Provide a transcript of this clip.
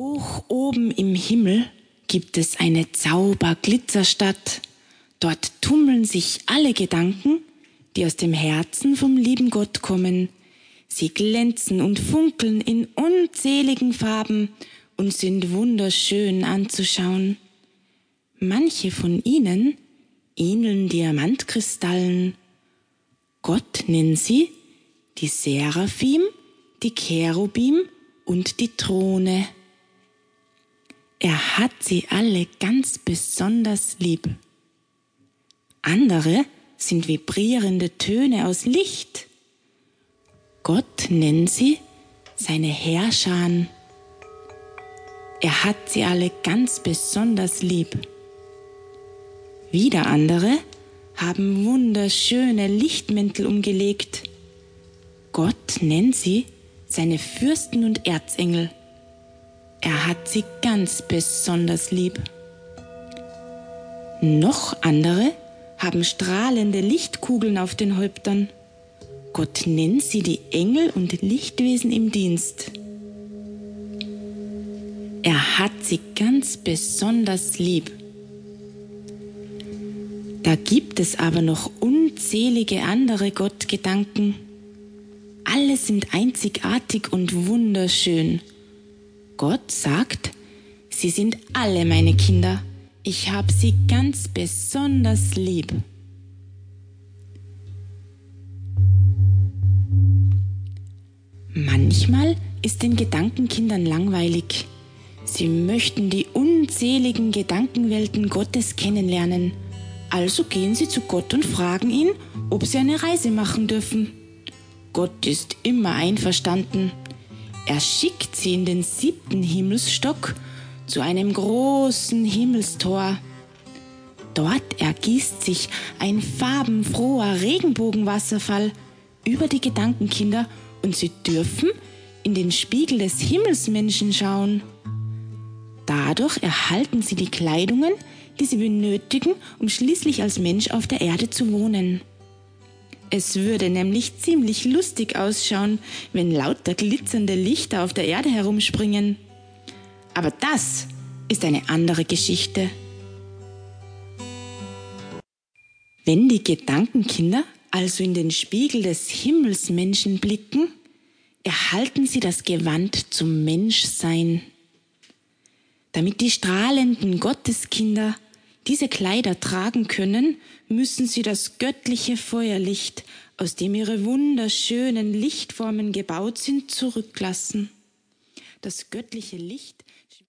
Hoch oben im Himmel gibt es eine Zauberglitzerstadt. Dort tummeln sich alle Gedanken, die aus dem Herzen vom lieben Gott kommen. Sie glänzen und funkeln in unzähligen Farben und sind wunderschön anzuschauen. Manche von ihnen ähneln Diamantkristallen. Gott nennt sie die Seraphim, die Cherubim und die Throne. Er hat sie alle ganz besonders lieb. Andere sind vibrierende Töne aus Licht. Gott nennt sie seine Herrscher. Er hat sie alle ganz besonders lieb. Wieder andere haben wunderschöne Lichtmäntel umgelegt. Gott nennt sie seine Fürsten und Erzengel. Er hat sie ganz besonders lieb. Noch andere haben strahlende Lichtkugeln auf den Häuptern. Gott nennt sie die Engel und Lichtwesen im Dienst. Er hat sie ganz besonders lieb. Da gibt es aber noch unzählige andere Gottgedanken. Alle sind einzigartig und wunderschön. Gott sagt, sie sind alle meine Kinder. Ich habe sie ganz besonders lieb. Manchmal ist den Gedankenkindern langweilig. Sie möchten die unzähligen Gedankenwelten Gottes kennenlernen. Also gehen sie zu Gott und fragen ihn, ob sie eine Reise machen dürfen. Gott ist immer einverstanden. Er schickt sie in den siebten Himmelsstock zu einem großen Himmelstor. Dort ergießt sich ein farbenfroher Regenbogenwasserfall über die Gedankenkinder und sie dürfen in den Spiegel des Himmelsmenschen schauen. Dadurch erhalten sie die Kleidungen, die sie benötigen, um schließlich als Mensch auf der Erde zu wohnen. Es würde nämlich ziemlich lustig ausschauen, wenn lauter glitzernde Lichter auf der Erde herumspringen. Aber das ist eine andere Geschichte. Wenn die Gedankenkinder also in den Spiegel des Himmelsmenschen blicken, erhalten sie das Gewand zum Menschsein. Damit die strahlenden Gotteskinder diese Kleider tragen können, müssen sie das göttliche Feuerlicht, aus dem ihre wunderschönen Lichtformen gebaut sind, zurücklassen. Das göttliche Licht